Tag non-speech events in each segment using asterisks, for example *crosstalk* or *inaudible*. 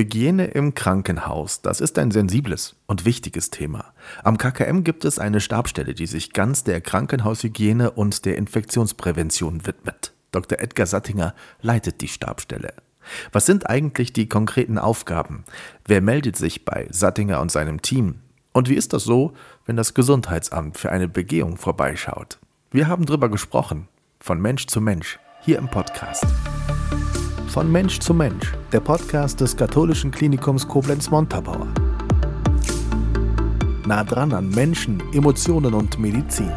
Hygiene im Krankenhaus, das ist ein sensibles und wichtiges Thema. Am KKM gibt es eine Stabstelle, die sich ganz der Krankenhaushygiene und der Infektionsprävention widmet. Dr. Edgar Sattinger leitet die Stabstelle. Was sind eigentlich die konkreten Aufgaben? Wer meldet sich bei Sattinger und seinem Team? Und wie ist das so, wenn das Gesundheitsamt für eine Begehung vorbeischaut? Wir haben drüber gesprochen, von Mensch zu Mensch, hier im Podcast. Von Mensch zu Mensch, der Podcast des katholischen Klinikums Koblenz-Montabaur. Nah dran an Menschen, Emotionen und Medizin.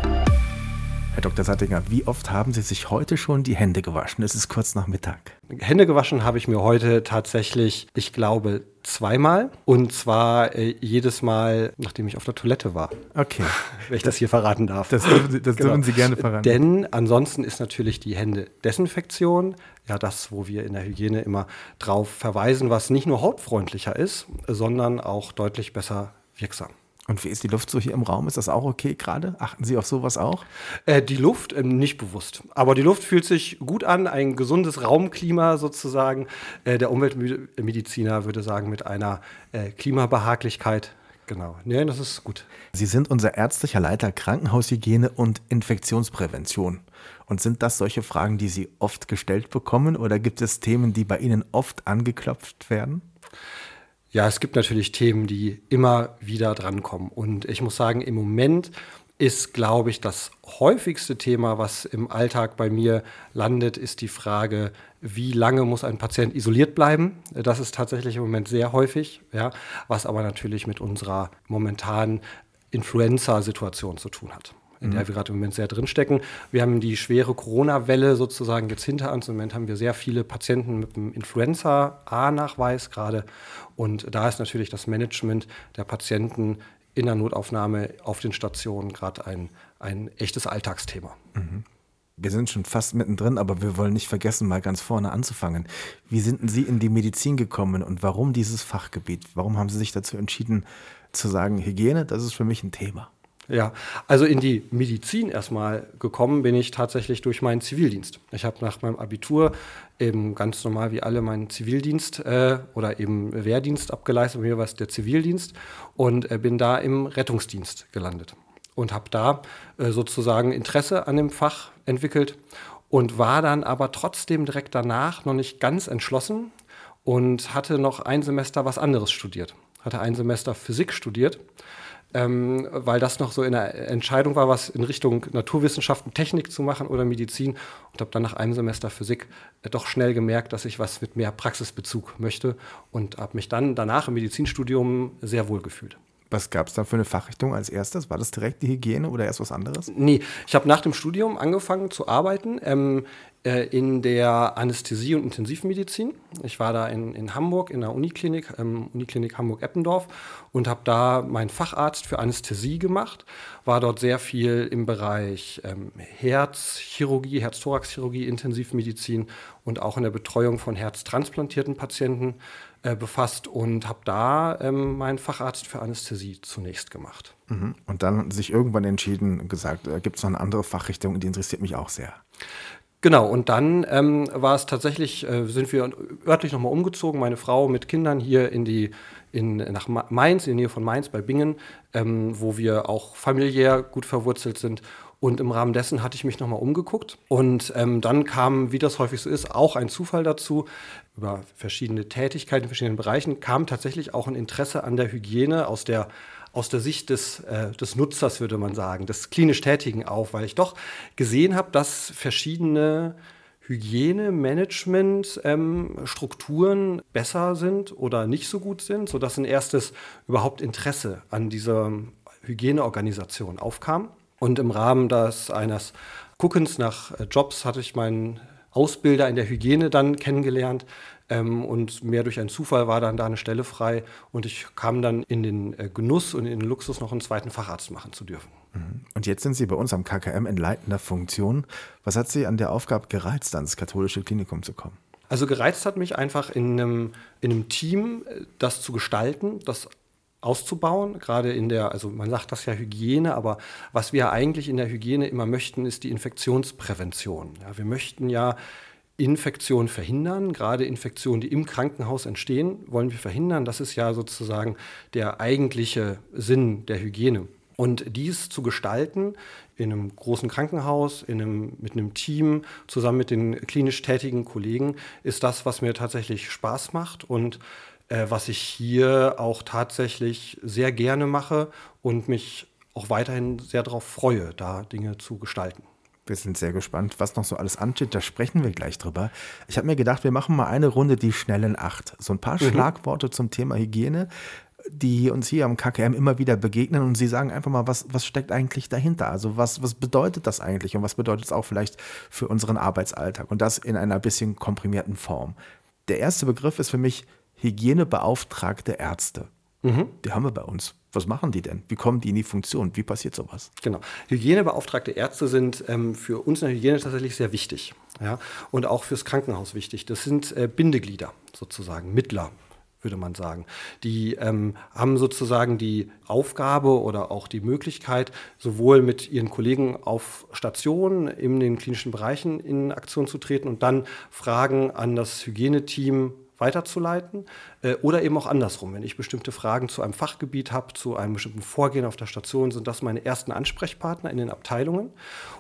Herr Dr. Sattinger, wie oft haben Sie sich heute schon die Hände gewaschen? Es ist kurz nach Mittag. Hände gewaschen habe ich mir heute tatsächlich, ich glaube, zweimal. Und zwar äh, jedes Mal, nachdem ich auf der Toilette war. Okay. *laughs* Wenn ich das hier verraten darf. Das dürfen Sie, das genau. dürfen Sie gerne verraten. Denn ansonsten ist natürlich die Hände-Desinfektion ja das, wo wir in der Hygiene immer drauf verweisen, was nicht nur hautfreundlicher ist, sondern auch deutlich besser wirksam. Und wie ist die Luft so hier im Raum? Ist das auch okay gerade? Achten Sie auf sowas auch? Äh, die Luft äh, nicht bewusst. Aber die Luft fühlt sich gut an, ein gesundes Raumklima sozusagen. Äh, der Umweltmediziner würde sagen, mit einer äh, Klimabehaglichkeit. Genau. Nee, das ist gut. Sie sind unser ärztlicher Leiter Krankenhaushygiene und Infektionsprävention. Und sind das solche Fragen, die Sie oft gestellt bekommen? Oder gibt es Themen, die bei Ihnen oft angeklopft werden? Ja, es gibt natürlich Themen, die immer wieder drankommen. Und ich muss sagen, im Moment ist, glaube ich, das häufigste Thema, was im Alltag bei mir landet, ist die Frage, wie lange muss ein Patient isoliert bleiben? Das ist tatsächlich im Moment sehr häufig, ja, was aber natürlich mit unserer momentanen Influenza-Situation zu tun hat in der mhm. wir gerade im Moment sehr drinstecken. Wir haben die schwere Corona-Welle sozusagen jetzt hinter uns. Im Moment haben wir sehr viele Patienten mit einem Influenza-A-Nachweis gerade. Und da ist natürlich das Management der Patienten in der Notaufnahme auf den Stationen gerade ein, ein echtes Alltagsthema. Mhm. Wir sind schon fast mittendrin, aber wir wollen nicht vergessen, mal ganz vorne anzufangen. Wie sind Sie in die Medizin gekommen und warum dieses Fachgebiet? Warum haben Sie sich dazu entschieden zu sagen, Hygiene, das ist für mich ein Thema? Ja, also in die Medizin erstmal gekommen bin ich tatsächlich durch meinen Zivildienst. Ich habe nach meinem Abitur eben ganz normal wie alle meinen Zivildienst äh, oder eben Wehrdienst abgeleistet. Bei mir war es der Zivildienst und äh, bin da im Rettungsdienst gelandet und habe da äh, sozusagen Interesse an dem Fach entwickelt und war dann aber trotzdem direkt danach noch nicht ganz entschlossen und hatte noch ein Semester was anderes studiert. Hatte ein Semester Physik studiert ähm, weil das noch so in der Entscheidung war, was in Richtung Naturwissenschaften, Technik zu machen oder Medizin. Und habe dann nach einem Semester Physik äh, doch schnell gemerkt, dass ich was mit mehr Praxisbezug möchte und habe mich dann danach im Medizinstudium sehr wohl gefühlt. Was gab es da für eine Fachrichtung als erstes? War das direkt die Hygiene oder erst was anderes? Nee, ich habe nach dem Studium angefangen zu arbeiten ähm, äh, in der Anästhesie- und Intensivmedizin. Ich war da in, in Hamburg in der Uniklinik, ähm, Uniklinik Hamburg-Eppendorf und habe da meinen Facharzt für Anästhesie gemacht. War dort sehr viel im Bereich ähm, Herzchirurgie, Herzthoraxchirurgie, Intensivmedizin und auch in der Betreuung von herztransplantierten Patienten äh, befasst und habe da ähm, meinen Facharzt für Anästhesie zunächst gemacht. Mhm. Und dann sich irgendwann entschieden gesagt, äh, gibt es noch eine andere Fachrichtung, die interessiert mich auch sehr. Genau, und dann ähm, war es tatsächlich, äh, sind wir örtlich nochmal umgezogen, meine Frau mit Kindern hier in die, in, nach Mainz, in der Nähe von Mainz bei Bingen, ähm, wo wir auch familiär gut verwurzelt sind. Und im Rahmen dessen hatte ich mich nochmal umgeguckt. Und ähm, dann kam, wie das häufig so ist, auch ein Zufall dazu. Über verschiedene Tätigkeiten in verschiedenen Bereichen kam tatsächlich auch ein Interesse an der Hygiene aus der, aus der Sicht des, äh, des Nutzers, würde man sagen, des klinisch Tätigen auf, weil ich doch gesehen habe, dass verschiedene Hygienemanagement-Strukturen ähm, besser sind oder nicht so gut sind, sodass ein erstes überhaupt Interesse an dieser Hygieneorganisation aufkam. Und im Rahmen des eines Guckens nach äh, Jobs hatte ich meinen Ausbilder in der Hygiene dann kennengelernt. Ähm, und mehr durch einen Zufall war dann da eine Stelle frei. Und ich kam dann in den äh, Genuss und in den Luxus, noch einen zweiten Facharzt machen zu dürfen. Mhm. Und jetzt sind Sie bei uns am KKM in leitender Funktion. Was hat Sie an der Aufgabe gereizt, ans katholische Klinikum zu kommen? Also gereizt hat mich einfach in einem, in einem Team äh, das zu gestalten, das auszubauen, gerade in der, also man sagt das ja Hygiene, aber was wir eigentlich in der Hygiene immer möchten, ist die Infektionsprävention. Ja, wir möchten ja Infektionen verhindern, gerade Infektionen, die im Krankenhaus entstehen, wollen wir verhindern. Das ist ja sozusagen der eigentliche Sinn der Hygiene. Und dies zu gestalten in einem großen Krankenhaus, in einem, mit einem Team, zusammen mit den klinisch tätigen Kollegen, ist das, was mir tatsächlich Spaß macht und äh, was ich hier auch tatsächlich sehr gerne mache und mich auch weiterhin sehr darauf freue, da Dinge zu gestalten. Wir sind sehr gespannt, was noch so alles ansteht. Da sprechen wir gleich drüber. Ich habe mir gedacht, wir machen mal eine Runde die schnellen Acht. So ein paar mhm. Schlagworte zum Thema Hygiene die uns hier am KKM immer wieder begegnen und sie sagen einfach mal, was, was steckt eigentlich dahinter? Also was, was bedeutet das eigentlich und was bedeutet es auch vielleicht für unseren Arbeitsalltag und das in einer bisschen komprimierten Form. Der erste Begriff ist für mich Hygienebeauftragte Ärzte. Mhm. Die haben wir bei uns. Was machen die denn? Wie kommen die in die Funktion? Wie passiert sowas? Genau. Hygienebeauftragte Ärzte sind ähm, für uns in der Hygiene tatsächlich sehr wichtig. Ja? Und auch fürs Krankenhaus wichtig. Das sind äh, Bindeglieder sozusagen, Mittler würde man sagen. Die ähm, haben sozusagen die Aufgabe oder auch die Möglichkeit, sowohl mit ihren Kollegen auf Stationen in den klinischen Bereichen in Aktion zu treten und dann Fragen an das Hygieneteam weiterzuleiten äh, oder eben auch andersrum. Wenn ich bestimmte Fragen zu einem Fachgebiet habe, zu einem bestimmten Vorgehen auf der Station, sind das meine ersten Ansprechpartner in den Abteilungen.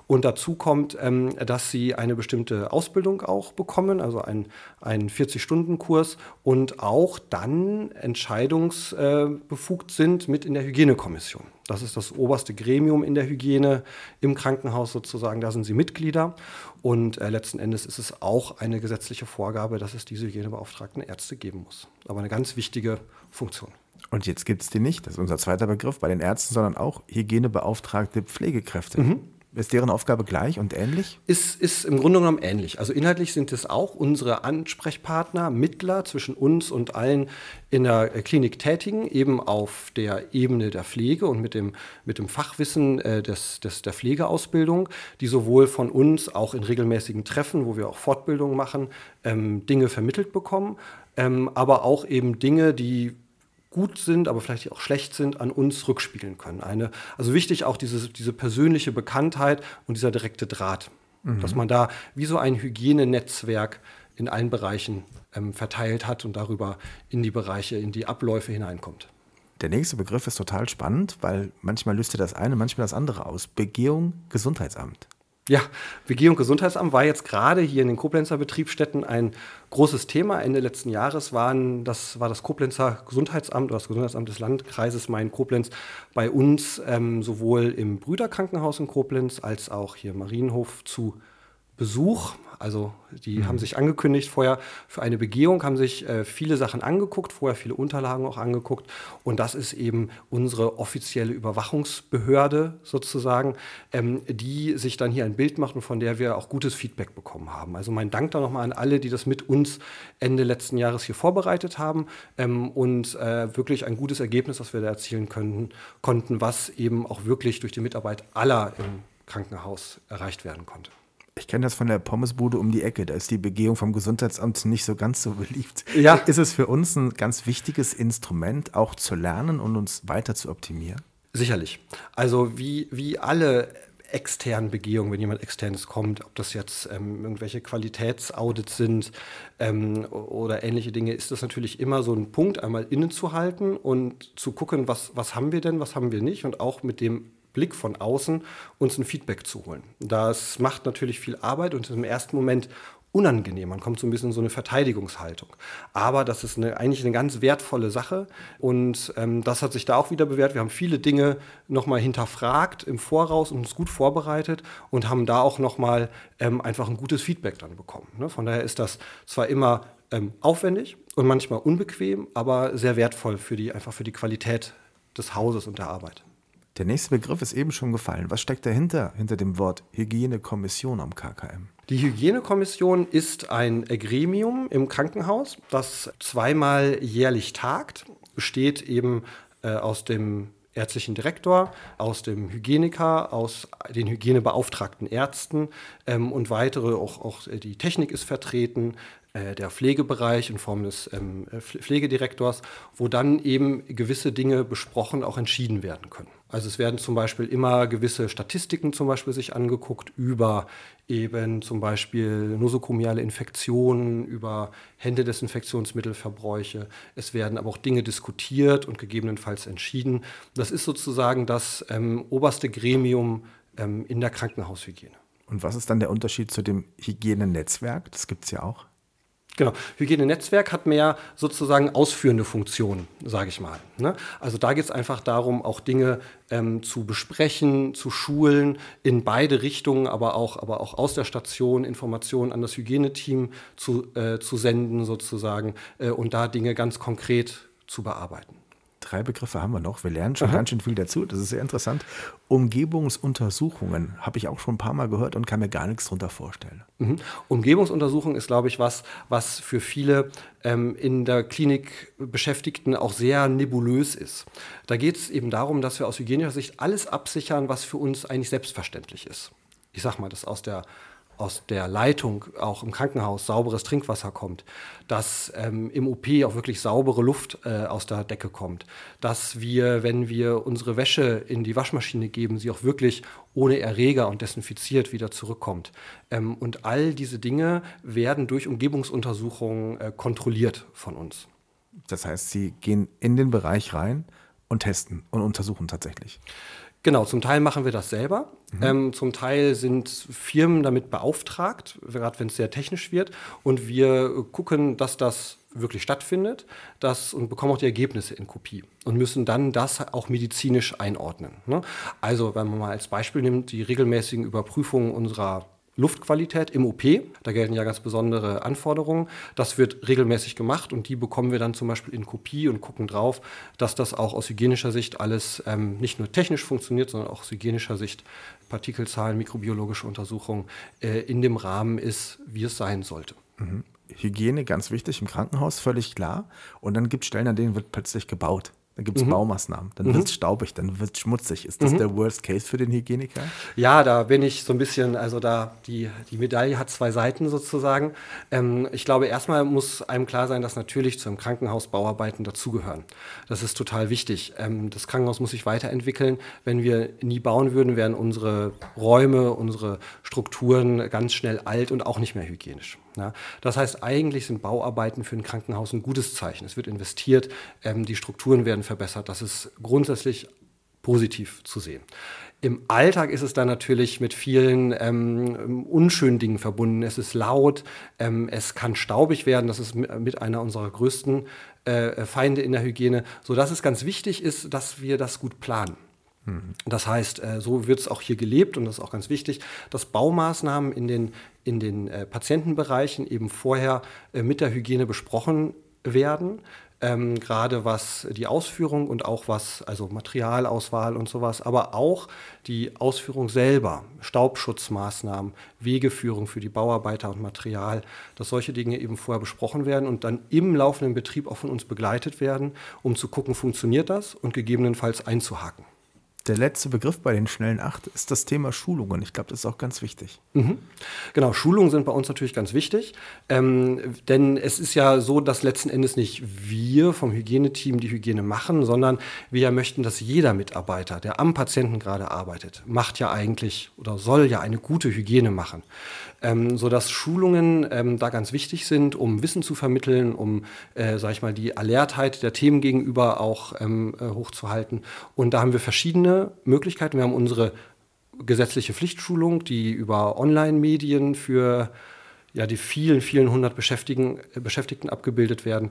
Und dazu kommt, ähm, dass sie eine bestimmte Ausbildung auch bekommen, also einen 40-Stunden-Kurs und auch dann entscheidungsbefugt sind mit in der Hygienekommission. Das ist das oberste Gremium in der Hygiene im Krankenhaus sozusagen. Da sind sie Mitglieder. Und äh, letzten Endes ist es auch eine gesetzliche Vorgabe, dass es diese Hygienebeauftragten Ärzte geben muss. Aber eine ganz wichtige Funktion. Und jetzt gibt es die nicht, das ist unser zweiter Begriff bei den Ärzten, sondern auch Hygienebeauftragte Pflegekräfte. Mhm. Ist deren Aufgabe gleich und ähnlich? Ist, ist im Grunde genommen ähnlich. Also inhaltlich sind es auch unsere Ansprechpartner, Mittler zwischen uns und allen in der Klinik Tätigen, eben auf der Ebene der Pflege und mit dem, mit dem Fachwissen äh, des, des, der Pflegeausbildung, die sowohl von uns auch in regelmäßigen Treffen, wo wir auch Fortbildungen machen, ähm, Dinge vermittelt bekommen, ähm, aber auch eben Dinge, die gut sind, aber vielleicht auch schlecht sind, an uns rückspiegeln können. Eine, also wichtig auch diese, diese persönliche Bekanntheit und dieser direkte Draht. Mhm. Dass man da wie so ein Hygienenetzwerk in allen Bereichen ähm, verteilt hat und darüber in die Bereiche, in die Abläufe hineinkommt. Der nächste Begriff ist total spannend, weil manchmal löst er das eine, manchmal das andere aus. Begehung Gesundheitsamt. Ja, WG und Gesundheitsamt war jetzt gerade hier in den Koblenzer Betriebsstätten ein großes Thema. Ende letzten Jahres waren, das war das Koblenzer Gesundheitsamt oder das Gesundheitsamt des Landkreises Main-Koblenz bei uns ähm, sowohl im Brüderkrankenhaus in Koblenz als auch hier Marienhof zu Besuch. Also die mhm. haben sich angekündigt vorher für eine Begehung, haben sich äh, viele Sachen angeguckt, vorher viele Unterlagen auch angeguckt. Und das ist eben unsere offizielle Überwachungsbehörde sozusagen, ähm, die sich dann hier ein Bild macht und von der wir auch gutes Feedback bekommen haben. Also mein Dank da nochmal an alle, die das mit uns Ende letzten Jahres hier vorbereitet haben ähm, und äh, wirklich ein gutes Ergebnis, das wir da erzielen können, konnten, was eben auch wirklich durch die Mitarbeit aller im Krankenhaus erreicht werden konnte. Ich kenne das von der Pommesbude um die Ecke. Da ist die Begehung vom Gesundheitsamt nicht so ganz so beliebt. Ja. Ist es für uns ein ganz wichtiges Instrument, auch zu lernen und uns weiter zu optimieren? Sicherlich. Also wie, wie alle externen Begehungen, wenn jemand externes kommt, ob das jetzt ähm, irgendwelche Qualitätsaudits sind ähm, oder ähnliche Dinge, ist das natürlich immer so ein Punkt, einmal innezuhalten und zu gucken, was, was haben wir denn, was haben wir nicht und auch mit dem Blick von außen uns ein Feedback zu holen. Das macht natürlich viel Arbeit und ist im ersten Moment unangenehm. Man kommt so ein bisschen in so eine Verteidigungshaltung. Aber das ist eine, eigentlich eine ganz wertvolle Sache und ähm, das hat sich da auch wieder bewährt. Wir haben viele Dinge nochmal hinterfragt im Voraus und uns gut vorbereitet und haben da auch nochmal ähm, einfach ein gutes Feedback dann bekommen. Ne? Von daher ist das zwar immer ähm, aufwendig und manchmal unbequem, aber sehr wertvoll für die, einfach für die Qualität des Hauses und der Arbeit. Der nächste Begriff ist eben schon gefallen. Was steckt dahinter, hinter dem Wort Hygienekommission am KKM? Die Hygienekommission ist ein Gremium im Krankenhaus, das zweimal jährlich tagt, besteht eben äh, aus dem ärztlichen Direktor, aus dem Hygieniker, aus den hygienebeauftragten Ärzten ähm, und weitere, auch, auch die Technik ist vertreten, äh, der Pflegebereich in Form des ähm, Pflegedirektors, wo dann eben gewisse Dinge besprochen, auch entschieden werden können. Also es werden zum Beispiel immer gewisse Statistiken zum Beispiel sich angeguckt über eben zum Beispiel nosokomiale Infektionen, über Händedesinfektionsmittelverbräuche. Es werden aber auch Dinge diskutiert und gegebenenfalls entschieden. Das ist sozusagen das ähm, oberste Gremium ähm, in der Krankenhaushygiene. Und was ist dann der Unterschied zu dem Hygienenetzwerk? Das gibt es ja auch. Genau. Hygienenetzwerk hat mehr sozusagen ausführende Funktionen, sage ich mal. Ne? Also da geht es einfach darum, auch Dinge ähm, zu besprechen, zu schulen, in beide Richtungen, aber auch, aber auch aus der Station Informationen an das Hygieneteam zu, äh, zu senden sozusagen äh, und da Dinge ganz konkret zu bearbeiten drei Begriffe haben wir noch. Wir lernen schon Aha. ganz schön viel dazu. Das ist sehr interessant. Umgebungsuntersuchungen habe ich auch schon ein paar Mal gehört und kann mir gar nichts darunter vorstellen. Mhm. Umgebungsuntersuchung ist, glaube ich, was, was für viele ähm, in der Klinik Beschäftigten auch sehr nebulös ist. Da geht es eben darum, dass wir aus hygienischer Sicht alles absichern, was für uns eigentlich selbstverständlich ist. Ich sage mal, das aus der aus der Leitung auch im Krankenhaus sauberes Trinkwasser kommt, dass ähm, im OP auch wirklich saubere Luft äh, aus der Decke kommt, dass wir, wenn wir unsere Wäsche in die Waschmaschine geben, sie auch wirklich ohne Erreger und desinfiziert wieder zurückkommt. Ähm, und all diese Dinge werden durch Umgebungsuntersuchungen äh, kontrolliert von uns. Das heißt, Sie gehen in den Bereich rein und testen und untersuchen tatsächlich. Genau, zum Teil machen wir das selber. Mhm. Ähm, zum Teil sind Firmen damit beauftragt, gerade wenn es sehr technisch wird. Und wir gucken, dass das wirklich stattfindet das, und bekommen auch die Ergebnisse in Kopie und müssen dann das auch medizinisch einordnen. Ne? Also, wenn man mal als Beispiel nimmt, die regelmäßigen Überprüfungen unserer Luftqualität im OP. Da gelten ja ganz besondere Anforderungen. Das wird regelmäßig gemacht und die bekommen wir dann zum Beispiel in Kopie und gucken drauf, dass das auch aus hygienischer Sicht alles ähm, nicht nur technisch funktioniert, sondern auch aus hygienischer Sicht Partikelzahlen, mikrobiologische Untersuchungen äh, in dem Rahmen ist, wie es sein sollte. Mhm. Hygiene ganz wichtig im Krankenhaus, völlig klar. Und dann gibt es Stellen, an denen wird plötzlich gebaut. Dann gibt es mhm. Baumaßnahmen, dann mhm. wird es staubig, dann wird es schmutzig. Ist das mhm. der Worst Case für den Hygieniker? Ja, da bin ich so ein bisschen, also da, die, die Medaille hat zwei Seiten sozusagen. Ähm, ich glaube, erstmal muss einem klar sein, dass natürlich zu einem Krankenhaus Bauarbeiten dazugehören. Das ist total wichtig. Ähm, das Krankenhaus muss sich weiterentwickeln. Wenn wir nie bauen würden, wären unsere Räume, unsere Strukturen ganz schnell alt und auch nicht mehr hygienisch. Ja, das heißt, eigentlich sind Bauarbeiten für ein Krankenhaus ein gutes Zeichen. Es wird investiert, ähm, die Strukturen werden verbessert. Das ist grundsätzlich positiv zu sehen. Im Alltag ist es dann natürlich mit vielen ähm, unschönen Dingen verbunden. Es ist laut, ähm, es kann staubig werden. Das ist mit einer unserer größten äh, Feinde in der Hygiene, sodass es ganz wichtig ist, dass wir das gut planen. Das heißt, äh, so wird es auch hier gelebt und das ist auch ganz wichtig, dass Baumaßnahmen in den, in den äh, Patientenbereichen eben vorher äh, mit der Hygiene besprochen werden. Ähm, gerade was die Ausführung und auch was, also Materialauswahl und sowas, aber auch die Ausführung selber, Staubschutzmaßnahmen, Wegeführung für die Bauarbeiter und Material, dass solche Dinge eben vorher besprochen werden und dann im laufenden Betrieb auch von uns begleitet werden, um zu gucken, funktioniert das und gegebenenfalls einzuhaken der letzte Begriff bei den schnellen acht ist das Thema Schulungen. Ich glaube, das ist auch ganz wichtig. Mhm. Genau, Schulungen sind bei uns natürlich ganz wichtig, ähm, denn es ist ja so, dass letzten Endes nicht wir vom Hygieneteam die Hygiene machen, sondern wir ja möchten, dass jeder Mitarbeiter, der am Patienten gerade arbeitet, macht ja eigentlich oder soll ja eine gute Hygiene machen ähm, sodass Schulungen ähm, da ganz wichtig sind, um Wissen zu vermitteln, um, äh, sag ich mal, die Alertheit der Themen gegenüber auch ähm, äh, hochzuhalten. Und da haben wir verschiedene Möglichkeiten. Wir haben unsere gesetzliche Pflichtschulung, die über Online-Medien für ja, die vielen, vielen hundert Beschäftigten, abgebildet werden.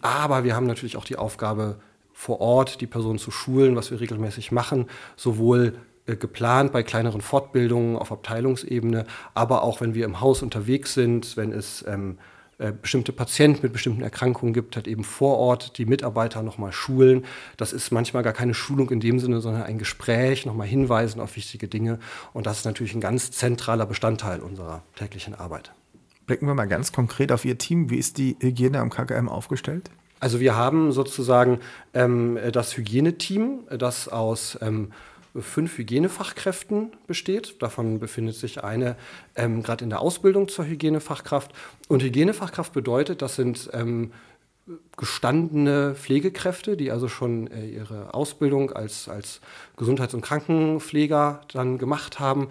Aber wir haben natürlich auch die Aufgabe, vor Ort die Personen zu schulen, was wir regelmäßig machen, sowohl äh, geplant bei kleineren Fortbildungen auf Abteilungsebene, aber auch wenn wir im Haus unterwegs sind, wenn es ähm, äh, bestimmte Patienten mit bestimmten Erkrankungen gibt, hat eben vor Ort die Mitarbeiter nochmal schulen. Das ist manchmal gar keine Schulung in dem Sinne, sondern ein Gespräch, nochmal hinweisen auf wichtige Dinge. Und das ist natürlich ein ganz zentraler Bestandteil unserer täglichen Arbeit. Blicken wir mal ganz konkret auf Ihr Team. Wie ist die Hygiene am KKM aufgestellt? Also wir haben sozusagen ähm, das Hygieneteam, das aus ähm, fünf Hygienefachkräften besteht. Davon befindet sich eine ähm, gerade in der Ausbildung zur Hygienefachkraft. Und Hygienefachkraft bedeutet, das sind ähm, gestandene Pflegekräfte, die also schon äh, ihre Ausbildung als, als Gesundheits- und Krankenpfleger dann gemacht haben,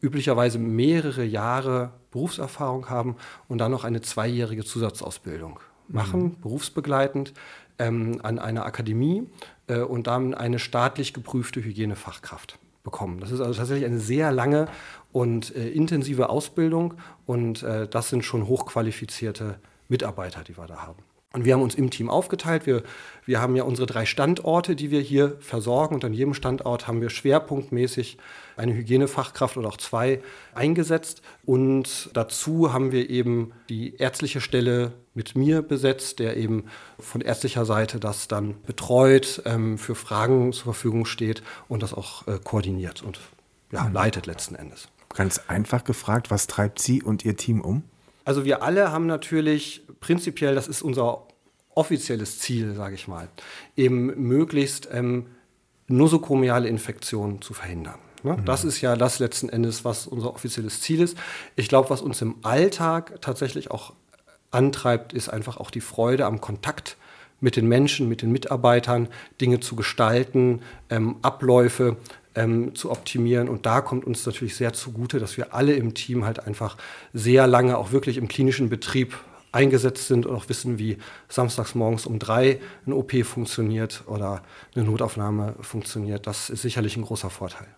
üblicherweise mehrere Jahre Berufserfahrung haben und dann noch eine zweijährige Zusatzausbildung machen, mhm. berufsbegleitend ähm, an einer Akademie äh, und dann eine staatlich geprüfte Hygienefachkraft bekommen. Das ist also tatsächlich eine sehr lange und äh, intensive Ausbildung und äh, das sind schon hochqualifizierte Mitarbeiter, die wir da haben. Und wir haben uns im Team aufgeteilt. Wir, wir haben ja unsere drei Standorte, die wir hier versorgen. Und an jedem Standort haben wir schwerpunktmäßig eine Hygienefachkraft oder auch zwei eingesetzt. Und dazu haben wir eben die ärztliche Stelle mit mir besetzt, der eben von ärztlicher Seite das dann betreut, ähm, für Fragen zur Verfügung steht und das auch äh, koordiniert und ja, mhm. leitet letzten Endes. Ganz einfach gefragt, was treibt Sie und Ihr Team um? Also wir alle haben natürlich prinzipiell, das ist unser offizielles Ziel, sage ich mal, eben möglichst ähm, nosokomiale Infektionen zu verhindern. Ne? Mhm. Das ist ja das letzten Endes, was unser offizielles Ziel ist. Ich glaube, was uns im Alltag tatsächlich auch antreibt, ist einfach auch die Freude am Kontakt mit den Menschen, mit den Mitarbeitern, Dinge zu gestalten, ähm, Abläufe ähm, zu optimieren. Und da kommt uns natürlich sehr zugute, dass wir alle im Team halt einfach sehr lange auch wirklich im klinischen Betrieb eingesetzt sind und auch wissen, wie samstags morgens um drei ein OP funktioniert oder eine Notaufnahme funktioniert. Das ist sicherlich ein großer Vorteil.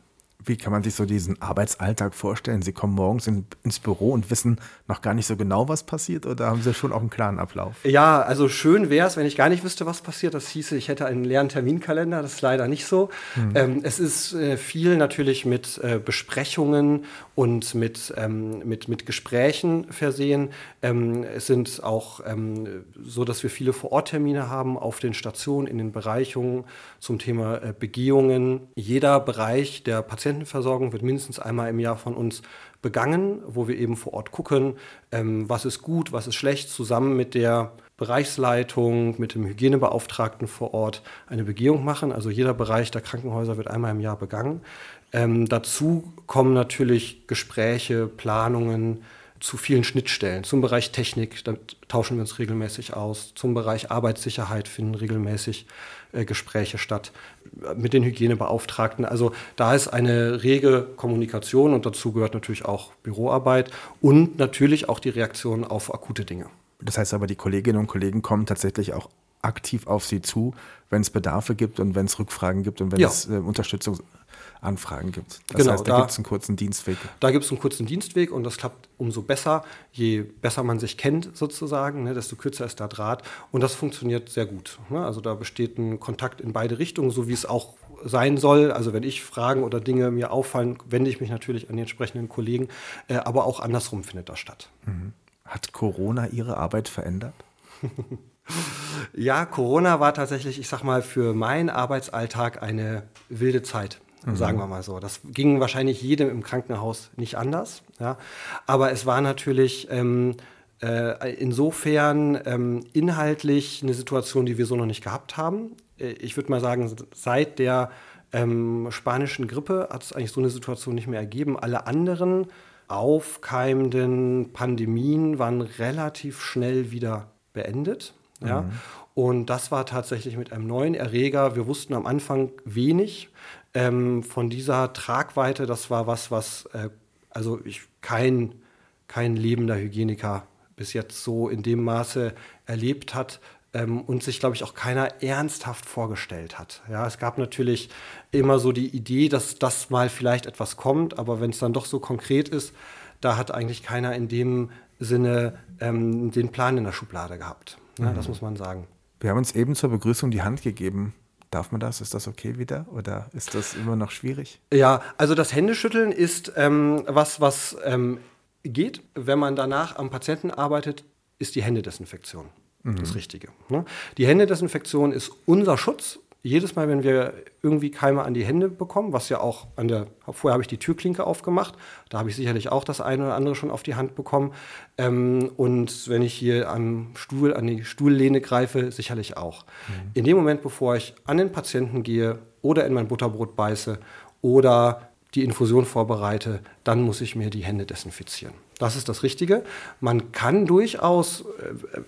Wie kann man sich so diesen Arbeitsalltag vorstellen? Sie kommen morgens in, ins Büro und wissen noch gar nicht so genau, was passiert oder haben Sie schon auch einen klaren Ablauf? Ja, also schön wäre es, wenn ich gar nicht wüsste, was passiert. Das hieße, ich hätte einen leeren Terminkalender. Das ist leider nicht so. Hm. Ähm, es ist äh, viel natürlich mit äh, Besprechungen und mit, ähm, mit, mit Gesprächen versehen. Ähm, es sind auch ähm, so, dass wir viele Vororttermine haben auf den Stationen, in den Bereichungen zum Thema äh, Begehungen. Jeder Bereich der Patienten Patientenversorgung wird mindestens einmal im Jahr von uns begangen, wo wir eben vor Ort gucken, ähm, was ist gut, was ist schlecht, zusammen mit der Bereichsleitung, mit dem Hygienebeauftragten vor Ort eine Begehung machen. Also jeder Bereich der Krankenhäuser wird einmal im Jahr begangen. Ähm, dazu kommen natürlich Gespräche, Planungen, zu vielen Schnittstellen. Zum Bereich Technik, da tauschen wir uns regelmäßig aus. Zum Bereich Arbeitssicherheit finden regelmäßig äh, Gespräche statt. Mit den Hygienebeauftragten. Also da ist eine rege Kommunikation und dazu gehört natürlich auch Büroarbeit und natürlich auch die Reaktion auf akute Dinge. Das heißt aber, die Kolleginnen und Kollegen kommen tatsächlich auch aktiv auf Sie zu, wenn es Bedarfe gibt und wenn es Rückfragen gibt und wenn ja. es äh, Unterstützung Anfragen gibt. Das genau, heißt, da, da gibt es einen kurzen Dienstweg. Da gibt es einen kurzen Dienstweg und das klappt umso besser, je besser man sich kennt sozusagen, ne, desto kürzer ist der Draht und das funktioniert sehr gut. Ne? Also da besteht ein Kontakt in beide Richtungen, so wie es auch sein soll. Also wenn ich Fragen oder Dinge mir auffallen, wende ich mich natürlich an die entsprechenden Kollegen, äh, aber auch andersrum findet das statt. Mhm. Hat Corona Ihre Arbeit verändert? *laughs* ja, Corona war tatsächlich, ich sag mal, für meinen Arbeitsalltag eine wilde Zeit mhm. sagen wir mal so. Das ging wahrscheinlich jedem im Krankenhaus nicht anders. Ja. Aber es war natürlich ähm, äh, insofern ähm, inhaltlich eine Situation, die wir so noch nicht gehabt haben. Äh, ich würde mal sagen, seit der ähm, spanischen Grippe hat es eigentlich so eine Situation nicht mehr ergeben. Alle anderen aufkeimenden Pandemien waren relativ schnell wieder beendet. Ja? Mhm. Und das war tatsächlich mit einem neuen Erreger. Wir wussten am Anfang wenig ähm, von dieser Tragweite. Das war was, was äh, also ich kein, kein lebender Hygieniker bis jetzt so in dem Maße erlebt hat ähm, und sich, glaube ich, auch keiner ernsthaft vorgestellt hat. Ja, es gab natürlich immer so die Idee, dass das mal vielleicht etwas kommt, aber wenn es dann doch so konkret ist, da hat eigentlich keiner in dem Sinne ähm, den Plan in der Schublade gehabt. Ja, mhm. Das muss man sagen. Wir haben uns eben zur Begrüßung die Hand gegeben. Darf man das? Ist das okay wieder? Oder ist das immer noch schwierig? Ja, also das Händeschütteln ist ähm, was, was ähm, geht. Wenn man danach am Patienten arbeitet, ist die Händedesinfektion mhm. das Richtige. Ne? Die Händedesinfektion ist unser Schutz jedes Mal, wenn wir irgendwie Keime an die Hände bekommen, was ja auch an der, vorher habe ich die Türklinke aufgemacht, da habe ich sicherlich auch das eine oder andere schon auf die Hand bekommen. Ähm, und wenn ich hier am Stuhl, an die Stuhllehne greife, sicherlich auch. Mhm. In dem Moment, bevor ich an den Patienten gehe oder in mein Butterbrot beiße oder die Infusion vorbereite, dann muss ich mir die Hände desinfizieren. Das ist das Richtige. Man kann durchaus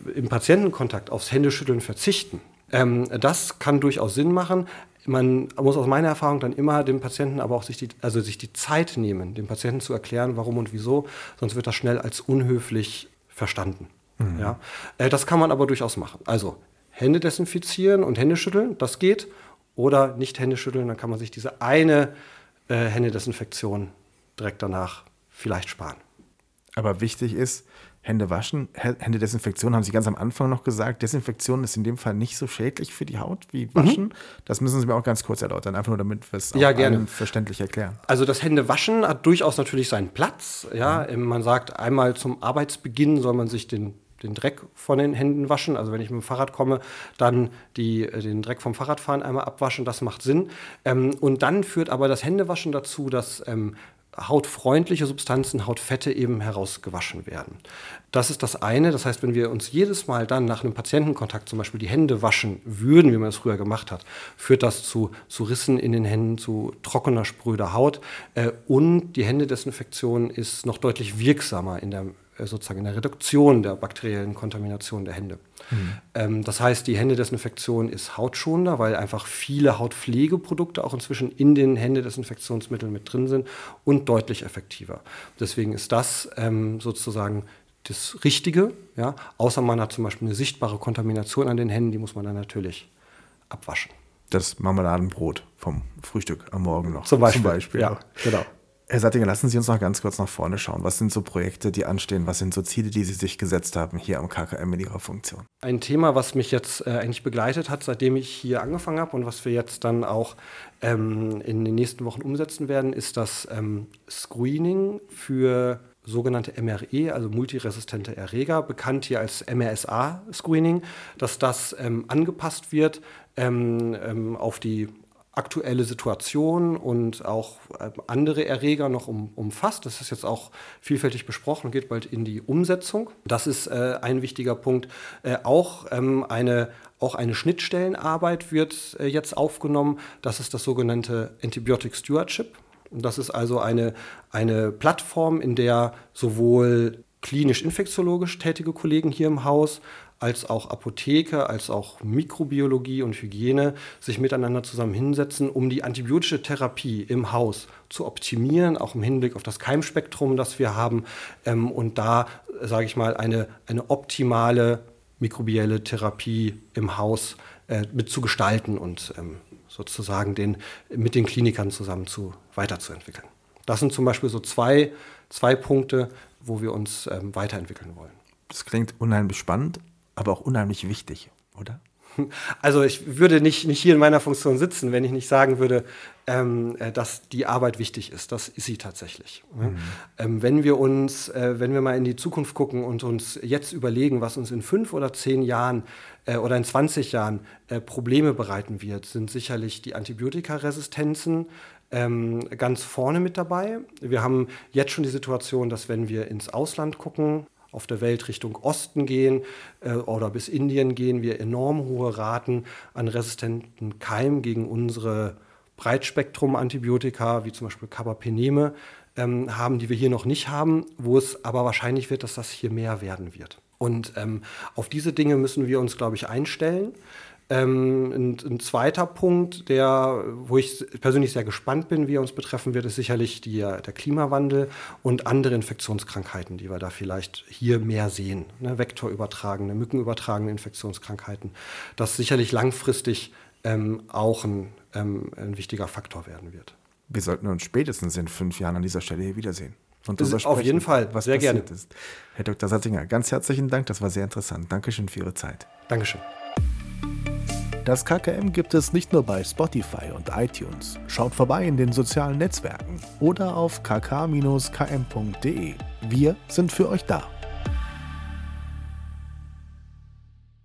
äh, im Patientenkontakt aufs Händeschütteln verzichten. Ähm, das kann durchaus Sinn machen. Man muss aus meiner Erfahrung dann immer dem Patienten aber auch sich die, also sich die Zeit nehmen, dem Patienten zu erklären, warum und wieso, sonst wird das schnell als unhöflich verstanden. Mhm. Ja? Äh, das kann man aber durchaus machen. Also Hände desinfizieren und Hände schütteln, das geht. Oder nicht Hände schütteln, dann kann man sich diese eine äh, Händedesinfektion direkt danach vielleicht sparen. Aber wichtig ist, Hände waschen, Händedesinfektion haben Sie ganz am Anfang noch gesagt. Desinfektion ist in dem Fall nicht so schädlich für die Haut wie Waschen. Mhm. Das müssen Sie mir auch ganz kurz erläutern, einfach nur damit wir es ja, gerne. verständlich erklären. Also das Händewaschen hat durchaus natürlich seinen Platz. Ja, mhm. man sagt einmal zum Arbeitsbeginn soll man sich den den Dreck von den Händen waschen. Also wenn ich mit dem Fahrrad komme, dann die, äh, den Dreck vom Fahrradfahren einmal abwaschen, das macht Sinn. Ähm, und dann führt aber das Händewaschen dazu, dass ähm, hautfreundliche Substanzen, Hautfette eben herausgewaschen werden. Das ist das eine. Das heißt, wenn wir uns jedes Mal dann nach einem Patientenkontakt zum Beispiel die Hände waschen würden, wie man es früher gemacht hat, führt das zu, zu Rissen in den Händen, zu trockener, spröder Haut. Äh, und die Händedesinfektion ist noch deutlich wirksamer in der sozusagen in der Reduktion der bakteriellen Kontamination der Hände. Mhm. Ähm, das heißt, die Händedesinfektion ist hautschonender, weil einfach viele Hautpflegeprodukte auch inzwischen in den Händedesinfektionsmitteln mit drin sind und deutlich effektiver. Deswegen ist das ähm, sozusagen das Richtige. Ja? Außer man hat zum Beispiel eine sichtbare Kontamination an den Händen, die muss man dann natürlich abwaschen. Das Marmeladenbrot vom Frühstück am Morgen noch. Zum Beispiel. Zum Beispiel ja, genau. Herr Sattinger, lassen Sie uns noch ganz kurz nach vorne schauen. Was sind so Projekte, die anstehen? Was sind so Ziele, die Sie sich gesetzt haben hier am KKM in Ihrer Funktion? Ein Thema, was mich jetzt äh, eigentlich begleitet hat, seitdem ich hier angefangen habe und was wir jetzt dann auch ähm, in den nächsten Wochen umsetzen werden, ist das ähm, Screening für sogenannte MRE, also multiresistente Erreger, bekannt hier als MRSA-Screening, dass das ähm, angepasst wird ähm, ähm, auf die aktuelle Situation und auch äh, andere Erreger noch um, umfasst. Das ist jetzt auch vielfältig besprochen, geht bald in die Umsetzung. Das ist äh, ein wichtiger Punkt. Äh, auch, ähm, eine, auch eine Schnittstellenarbeit wird äh, jetzt aufgenommen. Das ist das sogenannte Antibiotic Stewardship. Das ist also eine, eine Plattform, in der sowohl klinisch-infektiologisch tätige Kollegen hier im Haus als auch Apotheke, als auch Mikrobiologie und Hygiene sich miteinander zusammen hinsetzen, um die antibiotische Therapie im Haus zu optimieren, auch im Hinblick auf das Keimspektrum, das wir haben, ähm, und da, sage ich mal, eine, eine optimale mikrobielle Therapie im Haus äh, mit zu gestalten und ähm, sozusagen den, mit den Klinikern zusammen zu, weiterzuentwickeln. Das sind zum Beispiel so zwei, zwei Punkte, wo wir uns ähm, weiterentwickeln wollen. Das klingt unheimlich spannend aber auch unheimlich wichtig, oder? *laughs* Also ich würde nicht, nicht hier in meiner Funktion sitzen, wenn ich nicht sagen würde, ähm, äh, dass die Arbeit wichtig ist. Das ist sie tatsächlich. Mhm. Ähm, wenn wir uns, äh, wenn wir mal in die Zukunft gucken und uns jetzt überlegen, was uns in fünf oder zehn Jahren äh, oder in 20 Jahren äh, Probleme bereiten wird, sind sicherlich die Antibiotikaresistenzen, ähm, ganz vorne mit dabei. Wir haben jetzt schon die Situation, dass wenn wir ins Ausland gucken, auf der Welt Richtung Osten gehen äh, oder bis Indien gehen wir enorm hohe Raten an resistenten Keimen gegen unsere Breitspektrum-Antibiotika, wie zum Beispiel Carbapeneme, ähm, haben, die wir hier noch nicht haben, wo es aber wahrscheinlich wird, dass das hier mehr werden wird. Und ähm, auf diese Dinge müssen wir uns, glaube ich, einstellen. Ähm, ein, ein, zweiter Punkt, der, wo ich persönlich sehr gespannt bin, wie er uns betreffen wird, ist sicherlich die, der Klimawandel und andere Infektionskrankheiten, die wir da vielleicht hier mehr sehen. Ne? Vektorübertragene, mückenübertragene Infektionskrankheiten, das sicherlich langfristig ähm, auch ein, ähm, ein wichtiger Faktor werden wird. Wir sollten uns spätestens in fünf Jahren an dieser Stelle hier wiedersehen. Und das auf jeden Fall, was sehr gerne. Ist. Herr Dr. Satzinger, ganz herzlichen Dank, das war sehr interessant. Dankeschön für Ihre Zeit. Dankeschön. Das KKM gibt es nicht nur bei Spotify und iTunes. Schaut vorbei in den sozialen Netzwerken oder auf kk-km.de. Wir sind für euch da.